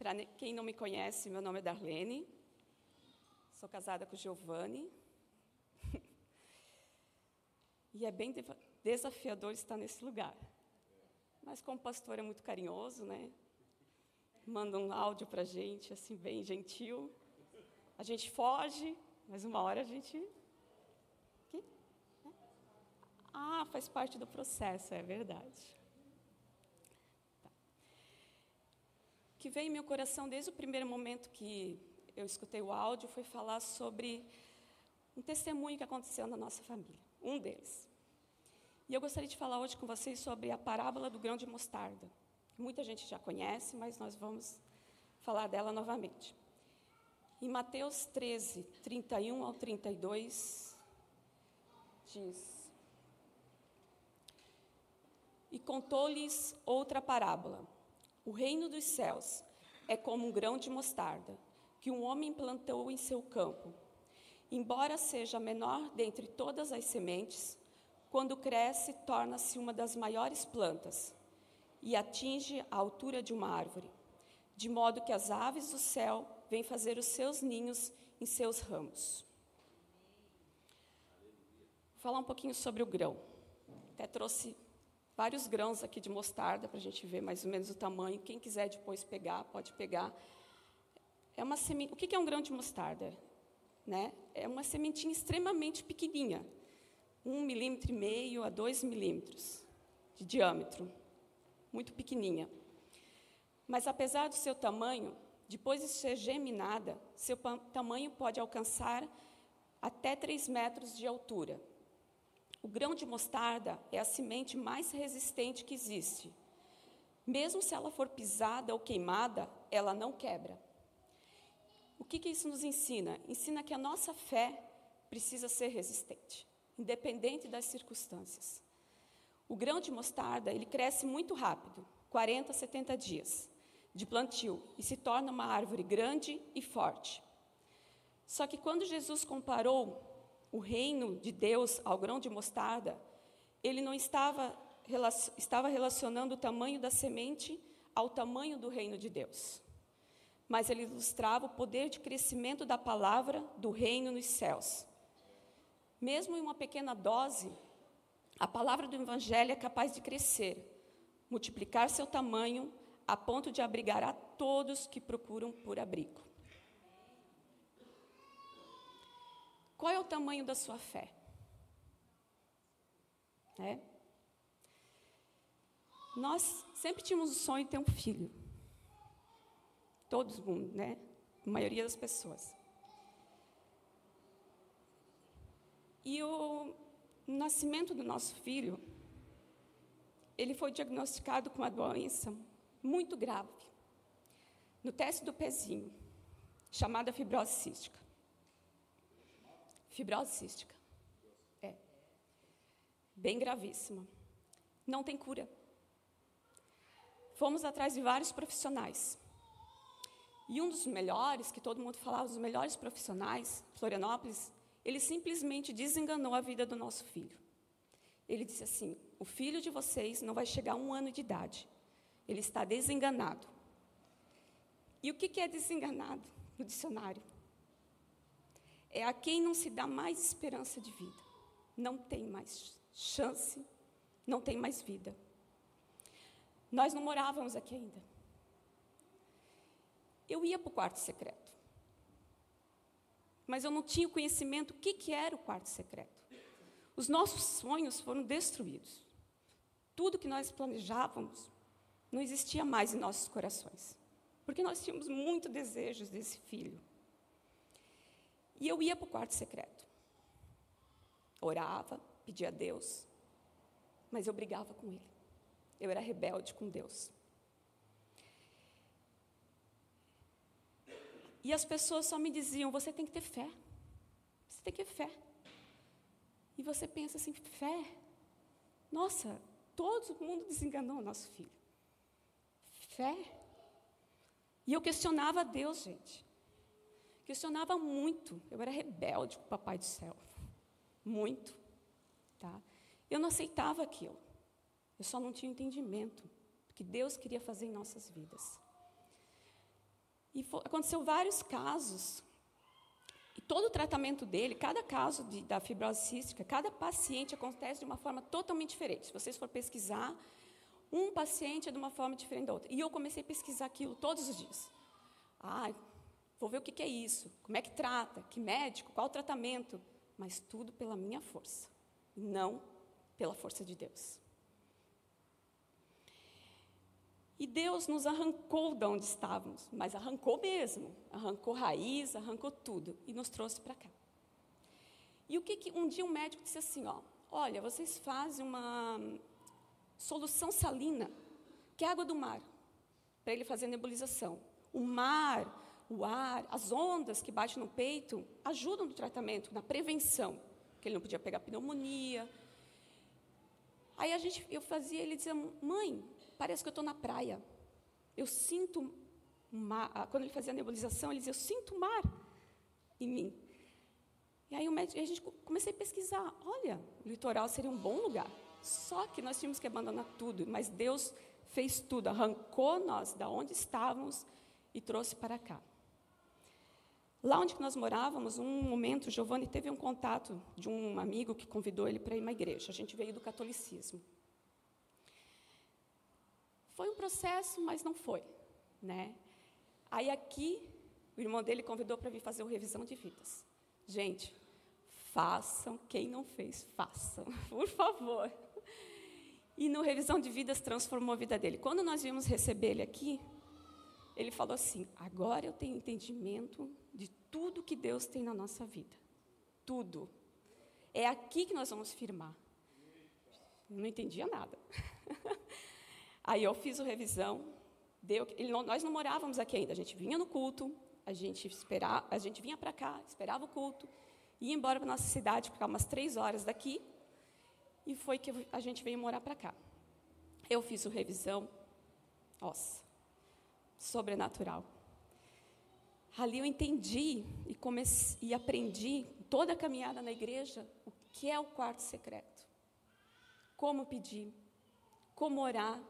Para quem não me conhece, meu nome é Darlene. Sou casada com Giovanni. e é bem desafiador estar nesse lugar. Mas como pastor é muito carinhoso, né? Manda um áudio para a gente, assim, bem gentil. A gente foge, mas uma hora a gente. Ah, faz parte do processo, é verdade. Que veio em meu coração desde o primeiro momento que eu escutei o áudio foi falar sobre um testemunho que aconteceu na nossa família, um deles. E eu gostaria de falar hoje com vocês sobre a parábola do grão de mostarda. Muita gente já conhece, mas nós vamos falar dela novamente. Em Mateus 13, 31 ao 32, diz: E contou-lhes outra parábola o reino dos céus é como um grão de mostarda que um homem plantou em seu campo. Embora seja menor dentre todas as sementes, quando cresce, torna-se uma das maiores plantas e atinge a altura de uma árvore, de modo que as aves do céu vêm fazer os seus ninhos em seus ramos. Vou falar um pouquinho sobre o grão. Até trouxe vários grãos aqui de mostarda para a gente ver mais ou menos o tamanho. Quem quiser depois pegar, pode pegar. É uma semente. O que é um grão de mostarda? Né? É uma sementinha extremamente pequenininha, um milímetro e meio a dois milímetros de diâmetro, muito pequenininha. Mas apesar do seu tamanho, depois de ser geminada, seu tamanho pode alcançar até 3 metros de altura. O grão de mostarda é a semente mais resistente que existe. Mesmo se ela for pisada ou queimada, ela não quebra. O que, que isso nos ensina? Ensina que a nossa fé precisa ser resistente, independente das circunstâncias. O grão de mostarda, ele cresce muito rápido, 40 a 70 dias de plantio, e se torna uma árvore grande e forte. Só que quando Jesus comparou o reino de Deus ao grão de mostarda, ele não estava, estava relacionando o tamanho da semente ao tamanho do reino de Deus. Mas ele ilustrava o poder de crescimento da palavra do reino nos céus. Mesmo em uma pequena dose, a palavra do Evangelho é capaz de crescer, multiplicar seu tamanho a ponto de abrigar a todos que procuram por abrigo. Qual é o tamanho da sua fé? É? Nós sempre tínhamos o sonho de ter um filho. Todo mundo, né? A maioria das pessoas. E o nascimento do nosso filho, ele foi diagnosticado com uma doença muito grave. No teste do pezinho, chamada fibrose cística. Fibrose cística. É. Bem gravíssima. Não tem cura. Fomos atrás de vários profissionais. E um dos melhores, que todo mundo falava, os melhores profissionais, Florianópolis, ele simplesmente desenganou a vida do nosso filho. Ele disse assim: o filho de vocês não vai chegar a um ano de idade. Ele está desenganado. E o que é desenganado no dicionário? É a quem não se dá mais esperança de vida. Não tem mais chance, não tem mais vida. Nós não morávamos aqui ainda. Eu ia para o quarto secreto. Mas eu não tinha conhecimento do que, que era o quarto secreto. Os nossos sonhos foram destruídos. Tudo que nós planejávamos não existia mais em nossos corações. Porque nós tínhamos muito desejos desse filho. E eu ia para o quarto secreto. Orava, pedia a Deus, mas eu brigava com Ele. Eu era rebelde com Deus. E as pessoas só me diziam: você tem que ter fé. Você tem que ter fé. E você pensa assim: fé? Nossa, todo mundo desenganou o nosso filho. Fé? E eu questionava a Deus, gente. Questionava muito. Eu era rebelde com o Papai do Céu. Muito. Tá? Eu não aceitava aquilo. Eu só não tinha entendimento do que Deus queria fazer em nossas vidas. E foi, aconteceu vários casos. E todo o tratamento dele, cada caso de, da fibrose cística, cada paciente acontece de uma forma totalmente diferente. Se vocês for pesquisar, um paciente é de uma forma diferente da outra. E eu comecei a pesquisar aquilo todos os dias. Ah, vou ver o que, que é isso, como é que trata, que médico, qual o tratamento. Mas tudo pela minha força, não pela força de Deus. E Deus nos arrancou de onde estávamos, mas arrancou mesmo, arrancou raiz, arrancou tudo e nos trouxe para cá. E o que, que um dia um médico disse assim, ó, olha, vocês fazem uma solução salina, que é água do mar, para ele fazer nebulização. O mar, o ar, as ondas que batem no peito ajudam no tratamento, na prevenção, que ele não podia pegar pneumonia. Aí a gente, eu fazia, ele dizia, mãe, parece que eu estou na praia. Eu sinto mar. Ah, quando ele fazia a nebulização, ele dizia: Eu sinto mar em mim. E aí o médico, a gente comecei a pesquisar. Olha, o litoral seria um bom lugar. Só que nós tínhamos que abandonar tudo. Mas Deus fez tudo, arrancou nós da onde estávamos e trouxe para cá. Lá onde nós morávamos, um momento, Giovanni teve um contato de um amigo que convidou ele para ir uma igreja. A gente veio do catolicismo. Foi um processo, mas não foi, né? Aí aqui, o irmão dele convidou para vir fazer uma revisão de vidas. Gente, façam, quem não fez, façam, por favor. E no revisão de vidas transformou a vida dele. Quando nós vimos receber ele aqui, ele falou assim: agora eu tenho entendimento de tudo que Deus tem na nossa vida. Tudo. É aqui que nós vamos firmar. Não entendia nada. Aí eu fiz a revisão, deu, nós não morávamos aqui ainda, a gente vinha no culto, a gente esperava, a gente vinha para cá, esperava o culto, ia embora para nossa cidade, ficar umas três horas daqui, e foi que a gente veio morar para cá. Eu fiz a revisão, nossa, sobrenatural. Ali eu entendi e, comecei, e aprendi toda a caminhada na igreja o que é o quarto secreto, como pedir, como orar,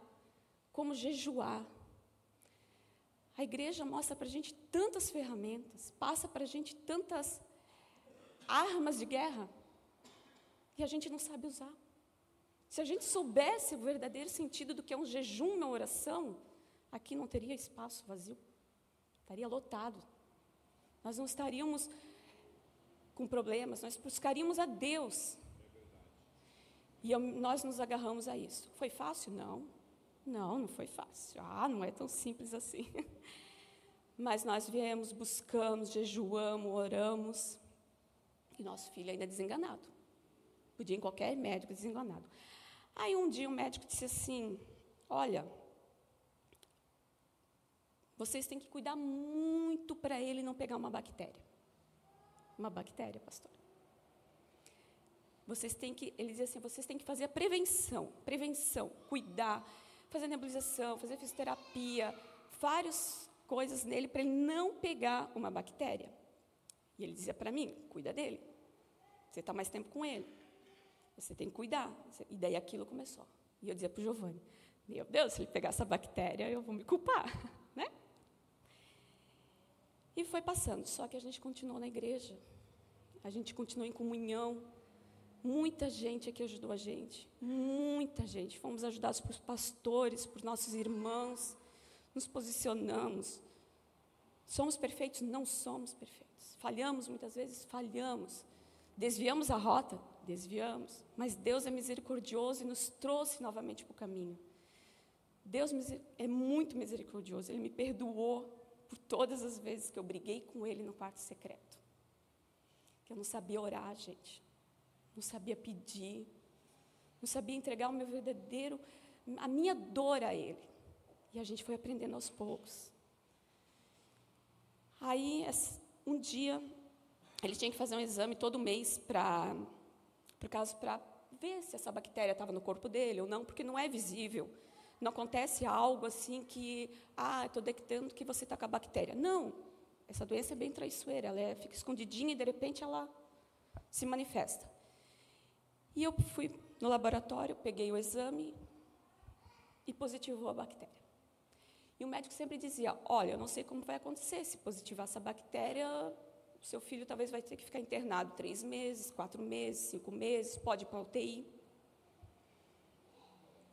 como jejuar. A igreja mostra para a gente tantas ferramentas, passa para a gente tantas armas de guerra, e a gente não sabe usar. Se a gente soubesse o verdadeiro sentido do que é um jejum, uma oração, aqui não teria espaço vazio, estaria lotado. Nós não estaríamos com problemas, nós buscaríamos a Deus. E eu, nós nos agarramos a isso. Foi fácil? Não. Não, não foi fácil. Ah, não é tão simples assim. Mas nós viemos, buscamos, jejuamos, oramos. E nosso filho ainda é desenganado. Podia ir em qualquer médico desenganado. Aí um dia o médico disse assim: Olha, vocês têm que cuidar muito para ele não pegar uma bactéria. Uma bactéria, pastor. Vocês têm que, ele dizia assim, vocês têm que fazer a prevenção, prevenção, cuidar fazer nebulização, fazer fisioterapia, várias coisas nele para ele não pegar uma bactéria. E ele dizia para mim: cuida dele. Você está mais tempo com ele. Você tem que cuidar. E daí aquilo começou. E eu dizia para o Giovanni: Meu Deus, se ele pegar essa bactéria, eu vou me culpar. E foi passando. Só que a gente continuou na igreja. A gente continuou em comunhão. Muita gente aqui ajudou a gente, muita gente. Fomos ajudados por pastores, por nossos irmãos, nos posicionamos. Somos perfeitos? Não somos perfeitos. Falhamos muitas vezes? Falhamos. Desviamos a rota? Desviamos. Mas Deus é misericordioso e nos trouxe novamente para o caminho. Deus é muito misericordioso, Ele me perdoou por todas as vezes que eu briguei com Ele no quarto secreto. Que eu não sabia orar, gente não sabia pedir, não sabia entregar o meu verdadeiro, a minha dor a Ele. E a gente foi aprendendo aos poucos. Aí, um dia, ele tinha que fazer um exame todo mês para, por causa para ver se essa bactéria estava no corpo dele ou não, porque não é visível. Não acontece algo assim que, ah, estou detectando que você está com a bactéria. Não, essa doença é bem traiçoeira, ela é, fica escondidinha e de repente ela se manifesta. E eu fui no laboratório, peguei o exame e positivou a bactéria. E o médico sempre dizia: Olha, eu não sei como vai acontecer. Se positivar essa bactéria, seu filho talvez vai ter que ficar internado três meses, quatro meses, cinco meses, pode ir para a UTI.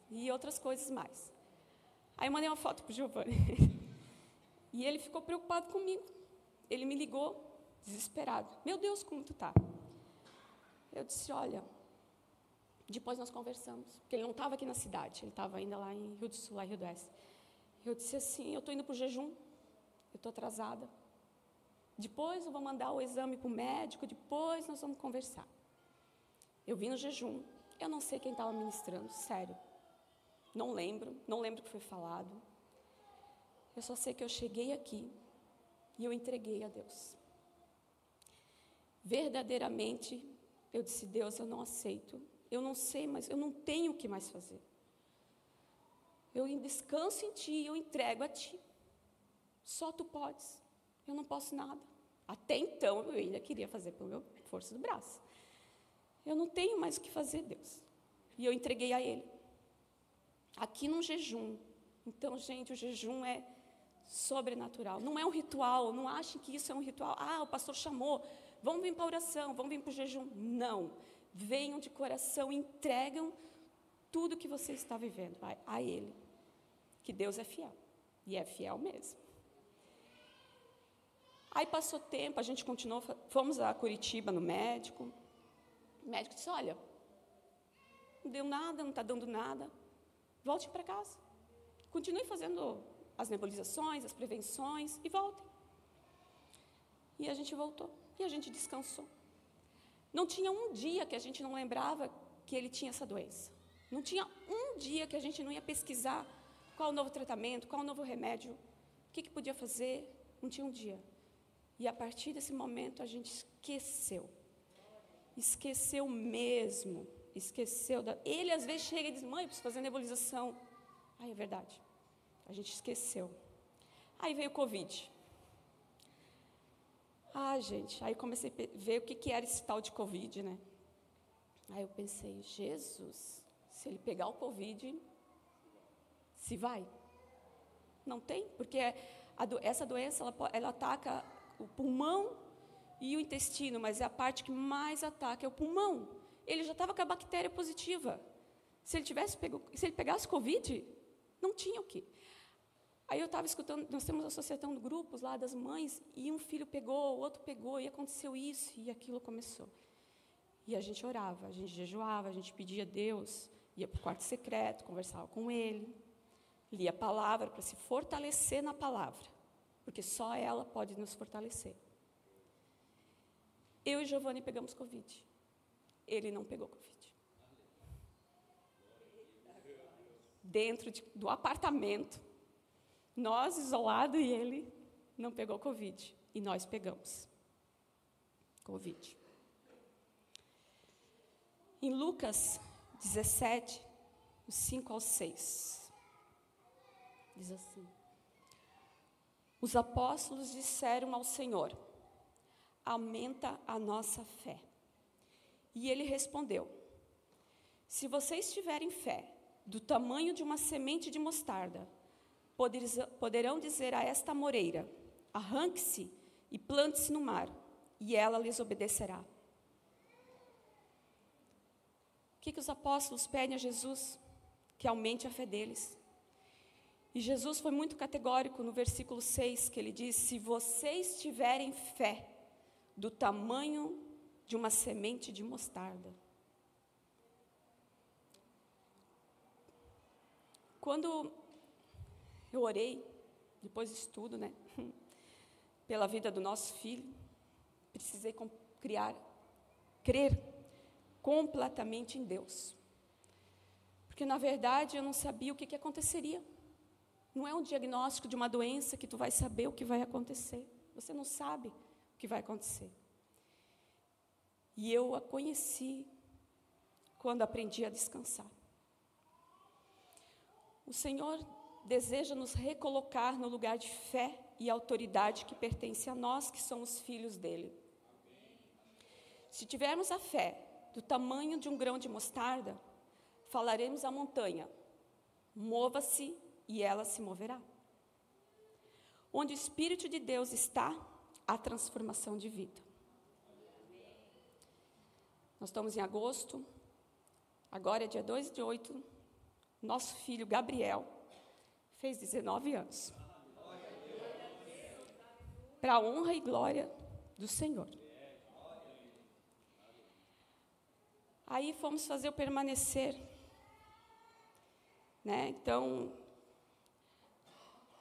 E outras coisas mais. Aí eu mandei uma foto para o Giovanni. e ele ficou preocupado comigo. Ele me ligou, desesperado. Meu Deus, como tu tá? Eu disse, olha, depois nós conversamos, porque ele não estava aqui na cidade, ele estava ainda lá em Rio do Sul, lá em Rio do Oeste. Eu disse assim, eu estou indo para o jejum, eu estou atrasada. Depois eu vou mandar o exame para o médico, depois nós vamos conversar. Eu vim no jejum, eu não sei quem estava ministrando, sério. Não lembro, não lembro o que foi falado. Eu só sei que eu cheguei aqui e eu entreguei a Deus. Verdadeiramente, eu disse: Deus, eu não aceito. Eu não sei, mas eu não tenho o que mais fazer. Eu descanso em Ti, eu entrego a Ti. Só Tu podes. Eu não posso nada. Até então, eu ainda queria fazer pelo meu força do braço. Eu não tenho mais o que fazer, Deus. E eu entreguei a Ele. Aqui num jejum. Então, gente, o jejum é sobrenatural. Não é um ritual. Não achem que isso é um ritual. Ah, o pastor chamou. Vamos vir para a oração, vamos vir para o jejum. Não. Venham de coração, entregam tudo que você está vivendo a, a Ele. Que Deus é fiel. E é fiel mesmo. Aí passou tempo, a gente continuou, fomos a Curitiba no médico. O médico disse: Olha, não deu nada, não está dando nada. Volte para casa. Continue fazendo as nebulizações, as prevenções e voltem. E a gente voltou e a gente descansou. Não tinha um dia que a gente não lembrava que ele tinha essa doença. Não tinha um dia que a gente não ia pesquisar qual o novo tratamento, qual o novo remédio, o que, que podia fazer. Não tinha um dia. E a partir desse momento a gente esqueceu. Esqueceu mesmo. Esqueceu. Da... Ele às vezes chega e diz: Mãe, preciso fazer nebulização. Ai, é verdade. A gente esqueceu. Aí veio o Covid. Ah, gente, aí comecei a ver o que, que era esse tal de Covid, né? Aí eu pensei, Jesus, se ele pegar o Covid, se vai? Não tem, porque do, essa doença, ela, ela ataca o pulmão e o intestino, mas é a parte que mais ataca é o pulmão. Ele já estava com a bactéria positiva. Se ele tivesse pego, se ele pegasse Covid, não tinha o quê? Aí eu estava escutando, nós temos associação de grupos lá das mães, e um filho pegou, o outro pegou, e aconteceu isso, e aquilo começou. E a gente orava, a gente jejuava, a gente pedia a Deus, ia para o quarto secreto, conversava com Ele, lia a palavra para se fortalecer na palavra, porque só ela pode nos fortalecer. Eu e Giovanni pegamos Covid. Ele não pegou Covid. Dentro de, do apartamento, nós isolados e ele não pegou Covid. E nós pegamos Covid. Em Lucas 17, 5 ao 6, diz assim: Os apóstolos disseram ao Senhor: Aumenta a nossa fé. E ele respondeu: Se vocês tiverem fé do tamanho de uma semente de mostarda, poderão dizer a esta moreira: arranque-se e plante-se no mar, e ela lhes obedecerá. O que, que os apóstolos pedem a Jesus? Que aumente a fé deles. E Jesus foi muito categórico no versículo 6, que ele diz: Se vocês tiverem fé do tamanho de uma semente de mostarda. Quando eu orei, depois de estudo, né? Pela vida do nosso filho. Precisei criar, crer completamente em Deus. Porque, na verdade, eu não sabia o que, que aconteceria. Não é um diagnóstico de uma doença que tu vai saber o que vai acontecer. Você não sabe o que vai acontecer. E eu a conheci quando aprendi a descansar. O Senhor deseja nos recolocar no lugar de fé e autoridade que pertence a nós, que somos filhos dele. Se tivermos a fé do tamanho de um grão de mostarda, falaremos à montanha: mova-se e ela se moverá. Onde o Espírito de Deus está, há transformação de vida. Nós estamos em agosto, agora é dia 2 de 8. Nosso filho Gabriel fez 19 anos. Para a honra e glória do Senhor. Aí fomos fazer o permanecer. Né? Então,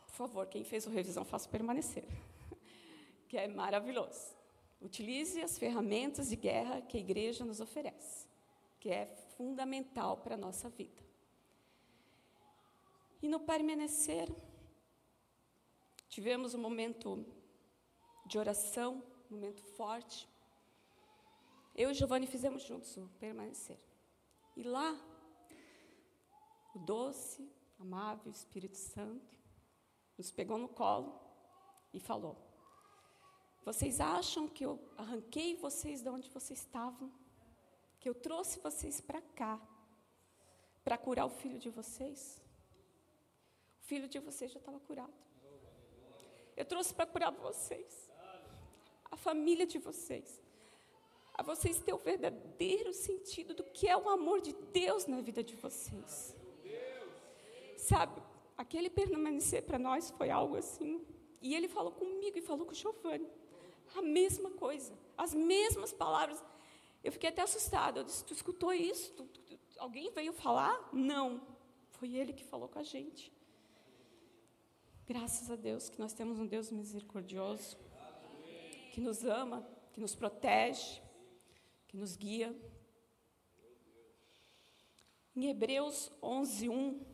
por favor, quem fez o revisão, faça o permanecer. Que é maravilhoso. Utilize as ferramentas de guerra que a igreja nos oferece, que é fundamental para a nossa vida. E no permanecer, tivemos um momento de oração, um momento forte. Eu e Giovanni fizemos juntos o permanecer. E lá, o doce, amável Espírito Santo nos pegou no colo e falou: Vocês acham que eu arranquei vocês de onde vocês estavam? Que eu trouxe vocês para cá para curar o filho de vocês? O filho de vocês já estava curado. Eu trouxe para curar vocês, a família de vocês a vocês terem o verdadeiro sentido do que é o amor de Deus na vida de vocês. Sabe, aquele permanecer para nós foi algo assim. E ele falou comigo e falou com o Giovanni. A mesma coisa, as mesmas palavras. Eu fiquei até assustada. Eu disse: Tu escutou isso? Tu, tu, alguém veio falar? Não. Foi ele que falou com a gente. Graças a Deus que nós temos um Deus misericordioso, que nos ama, que nos protege, que nos guia. Em Hebreus 11, 1,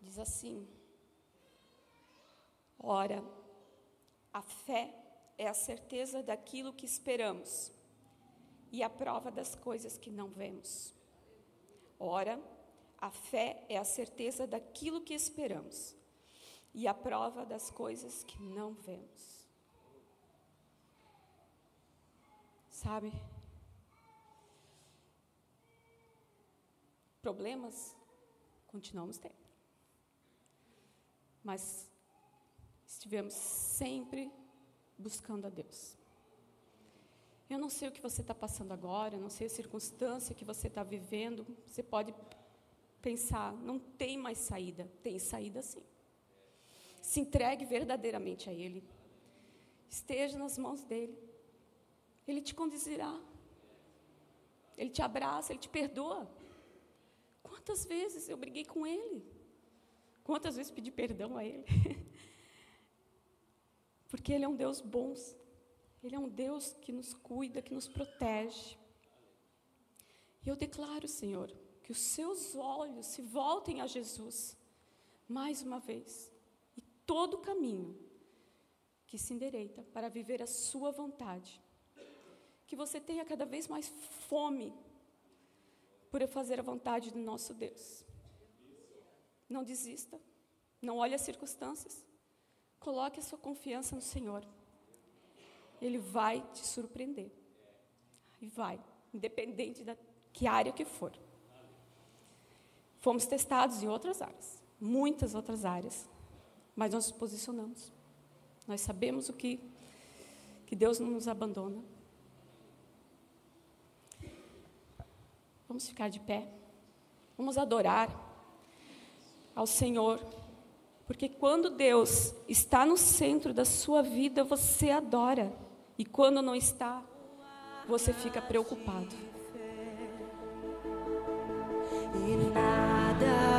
diz assim: Ora, a fé é a certeza daquilo que esperamos e a prova das coisas que não vemos. Ora, a fé é a certeza daquilo que esperamos e a prova das coisas que não vemos. Sabe? Problemas continuamos tendo. Mas estivemos sempre buscando a Deus. Eu não sei o que você está passando agora, eu não sei a circunstância que você está vivendo. Você pode pensar, não tem mais saída. Tem saída sim. Se entregue verdadeiramente a Ele. Esteja nas mãos dEle. Ele te conduzirá. Ele te abraça, ele te perdoa. Quantas vezes eu briguei com ele? Quantas vezes pedi perdão a ele? Porque ele é um Deus bom. Ele é um Deus que nos cuida, que nos protege. E eu declaro, Senhor, que os seus olhos se voltem a Jesus mais uma vez. E todo o caminho que se endereita para viver a sua vontade que você tenha cada vez mais fome por fazer a vontade do nosso Deus. Não desista, não olhe as circunstâncias, coloque a sua confiança no Senhor. Ele vai te surpreender. E vai, independente da que área que for. Fomos testados em outras áreas, muitas outras áreas, mas nós nos posicionamos. Nós sabemos o que que Deus não nos abandona. Vamos ficar de pé. Vamos adorar ao Senhor. Porque quando Deus está no centro da sua vida, você adora. E quando não está, você fica preocupado. E nada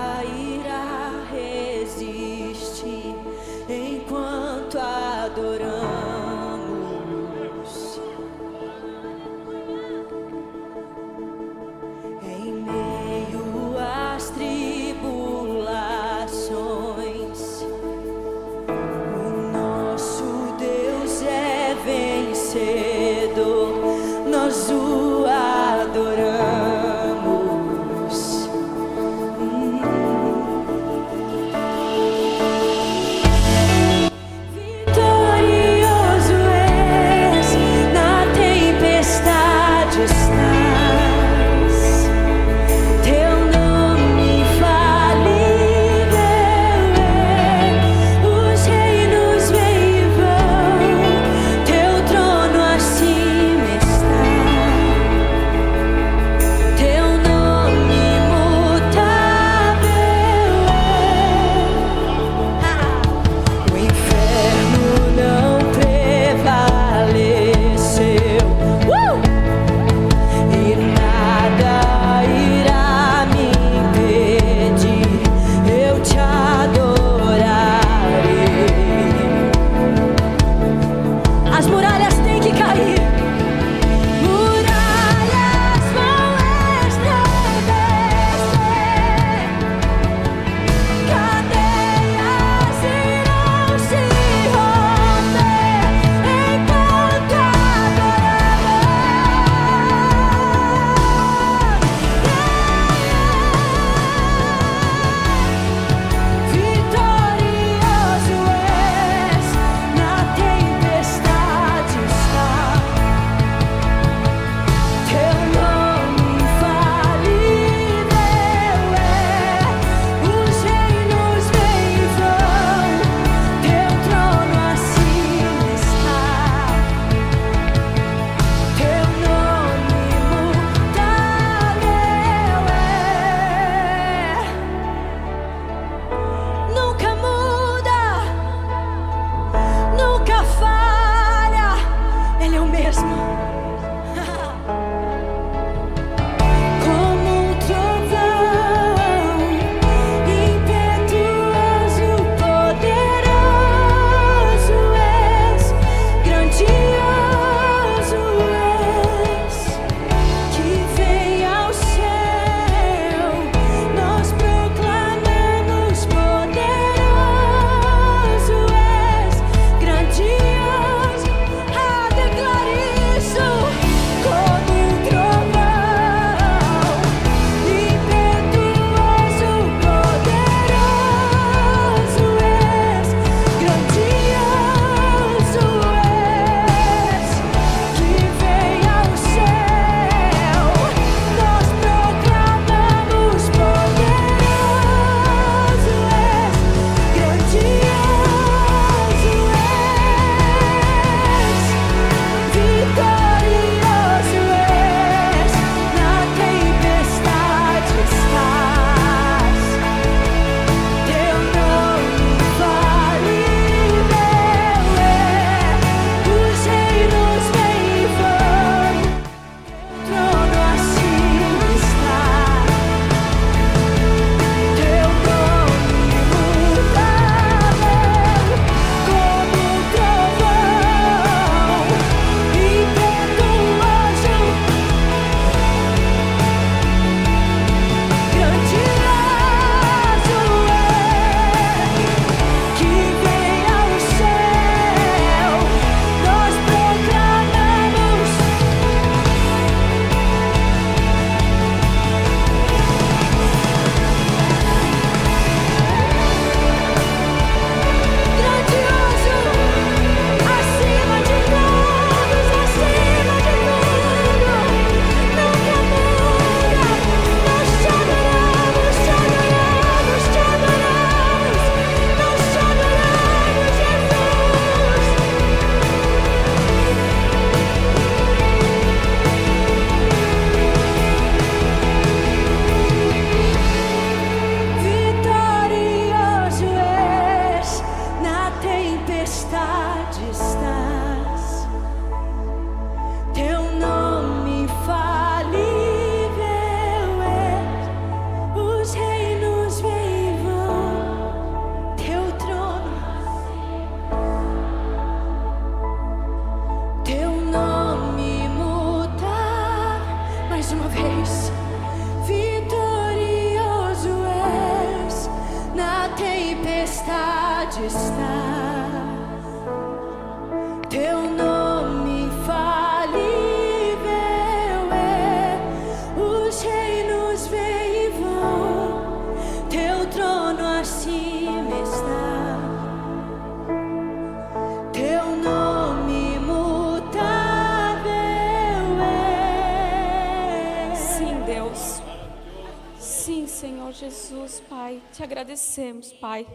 Pai. Te agradecemos, Pai.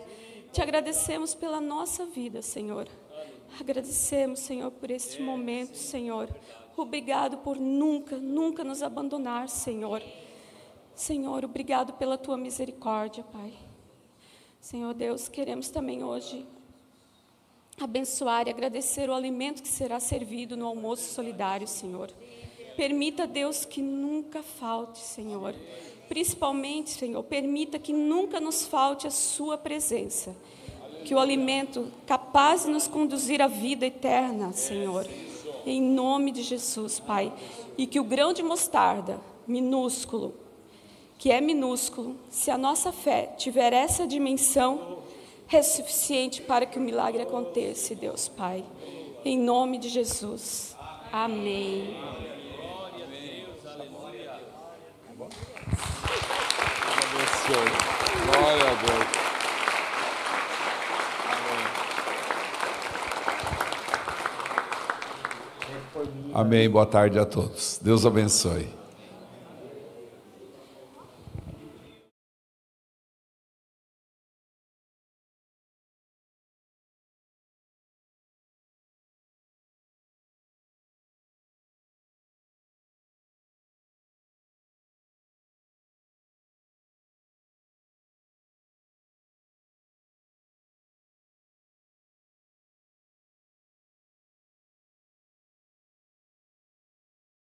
Te agradecemos pela nossa vida, Senhor. Agradecemos, Senhor, por este momento, Senhor. Obrigado por nunca, nunca nos abandonar, Senhor. Senhor, obrigado pela tua misericórdia, Pai. Senhor Deus, queremos também hoje abençoar e agradecer o alimento que será servido no almoço solidário, Senhor. Permita, Deus, que nunca falte, Senhor. Principalmente, Senhor, permita que nunca nos falte a Sua presença. Que o alimento capaz de nos conduzir à vida eterna, Senhor. Em nome de Jesus, Pai. E que o grão de mostarda, minúsculo, que é minúsculo, se a nossa fé tiver essa dimensão, é suficiente para que o milagre aconteça, Deus Pai. Em nome de Jesus. Amém. Abençoe. Glória a Deus. Amém. Boa tarde a todos. Deus abençoe.